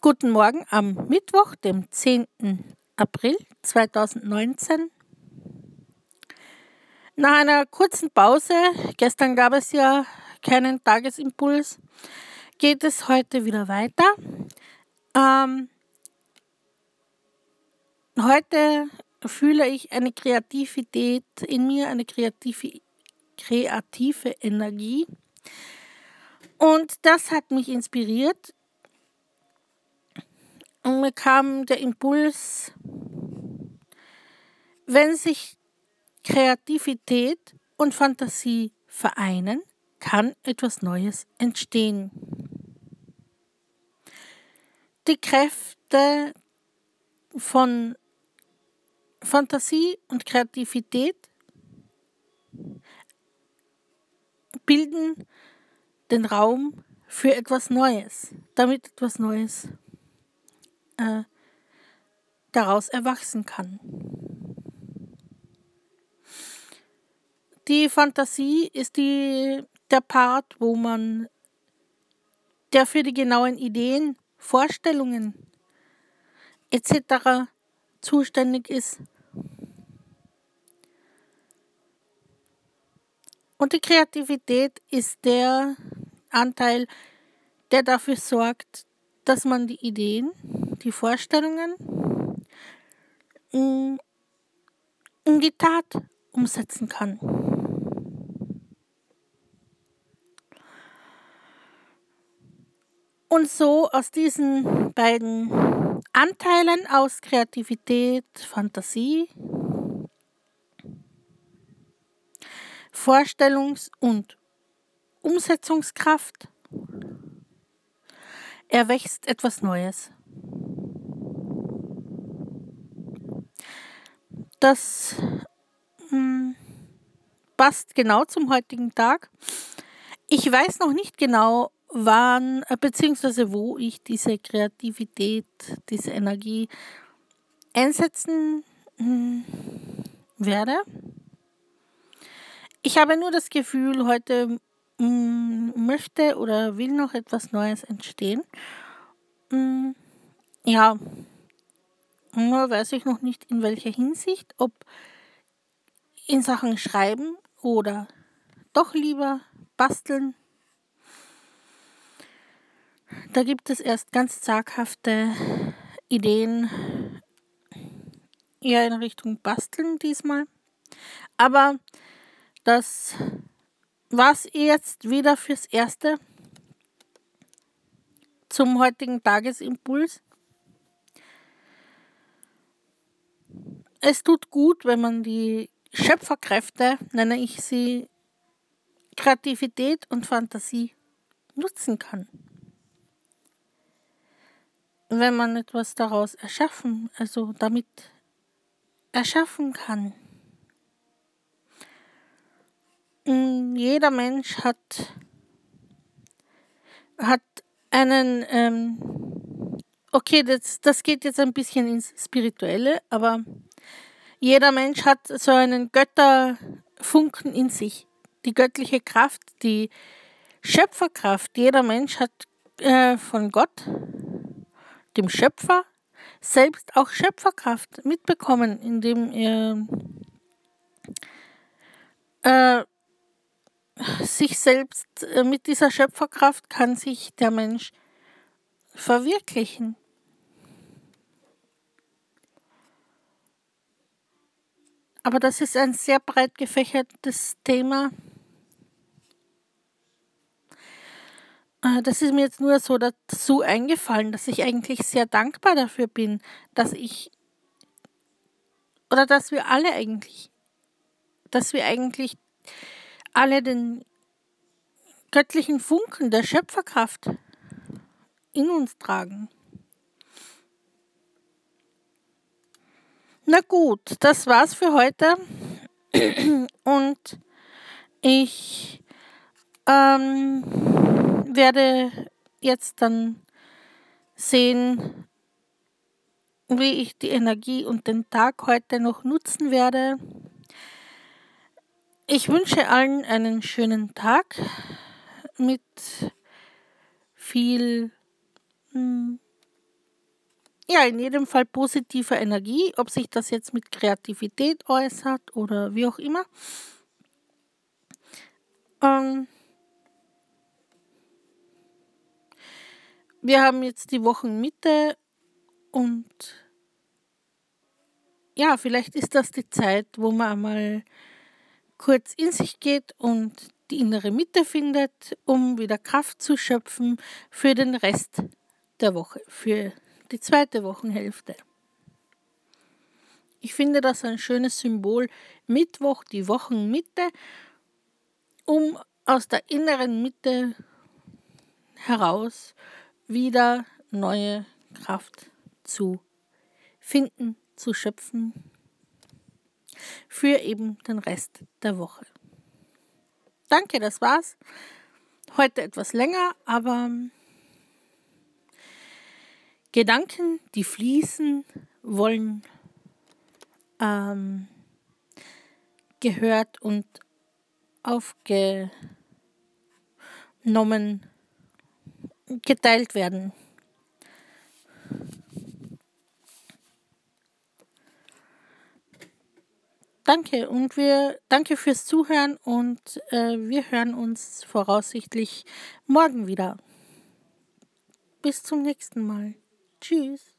Guten Morgen am Mittwoch, dem 10. April 2019. Nach einer kurzen Pause, gestern gab es ja keinen Tagesimpuls, geht es heute wieder weiter. Ähm, heute fühle ich eine Kreativität in mir, eine kreative, kreative Energie. Und das hat mich inspiriert. Und mir kam der Impuls, wenn sich Kreativität und Fantasie vereinen, kann etwas Neues entstehen. Die Kräfte von Fantasie und Kreativität bilden den Raum für etwas Neues, damit etwas Neues äh, daraus erwachsen kann. Die Fantasie ist die, der Part, wo man, der für die genauen Ideen, Vorstellungen etc. zuständig ist. Und die Kreativität ist der Anteil, der dafür sorgt, dass man die Ideen, die Vorstellungen in die Tat umsetzen kann. Und so aus diesen beiden Anteilen aus Kreativität, Fantasie, Vorstellungs- und Umsetzungskraft erwächst etwas Neues. Das hm, passt genau zum heutigen Tag. Ich weiß noch nicht genau, wann äh, bzw. wo ich diese Kreativität, diese Energie einsetzen hm, werde. Ich habe nur das Gefühl, heute hm, möchte oder will noch etwas Neues entstehen. Ja, nur weiß ich noch nicht in welcher Hinsicht, ob in Sachen Schreiben oder doch lieber basteln da gibt es erst ganz zaghafte Ideen, eher in Richtung Basteln diesmal. Aber das war es jetzt wieder fürs Erste zum heutigen Tagesimpuls. Es tut gut, wenn man die Schöpferkräfte, nenne ich sie, Kreativität und Fantasie nutzen kann wenn man etwas daraus erschaffen, also damit erschaffen kann. Mm, jeder Mensch hat, hat einen, ähm, okay, das, das geht jetzt ein bisschen ins Spirituelle, aber jeder Mensch hat so einen Götterfunken in sich. Die göttliche Kraft, die Schöpferkraft. Jeder Mensch hat äh, von Gott dem Schöpfer selbst auch Schöpferkraft mitbekommen, indem er äh, sich selbst äh, mit dieser Schöpferkraft kann sich der Mensch verwirklichen. Aber das ist ein sehr breit gefächertes Thema. Äh, das ist mir jetzt nur so dazu eingefallen, dass ich eigentlich sehr dankbar dafür bin, dass ich oder dass wir alle eigentlich, dass wir eigentlich alle den göttlichen Funken der Schöpferkraft in uns tragen. Na gut, das war's für heute. Und ich ähm, werde jetzt dann sehen, wie ich die Energie und den Tag heute noch nutzen werde. Ich wünsche allen einen schönen Tag mit viel hm, ja, in jedem Fall positive Energie, ob sich das jetzt mit Kreativität äußert oder wie auch immer. Ähm, wir haben jetzt die Wochenmitte und ja, vielleicht ist das die Zeit, wo man einmal kurz in sich geht und die innere Mitte findet, um wieder Kraft zu schöpfen für den Rest der Woche, für die zweite Wochenhälfte. Ich finde das ein schönes Symbol, Mittwoch, die Wochenmitte, um aus der inneren Mitte heraus wieder neue Kraft zu finden, zu schöpfen für eben den Rest der Woche. Danke, das war's. Heute etwas länger, aber Gedanken, die fließen, wollen ähm, gehört und aufgenommen, geteilt werden. Danke und wir danke fürs Zuhören und äh, wir hören uns voraussichtlich morgen wieder. Bis zum nächsten Mal. Tschüss.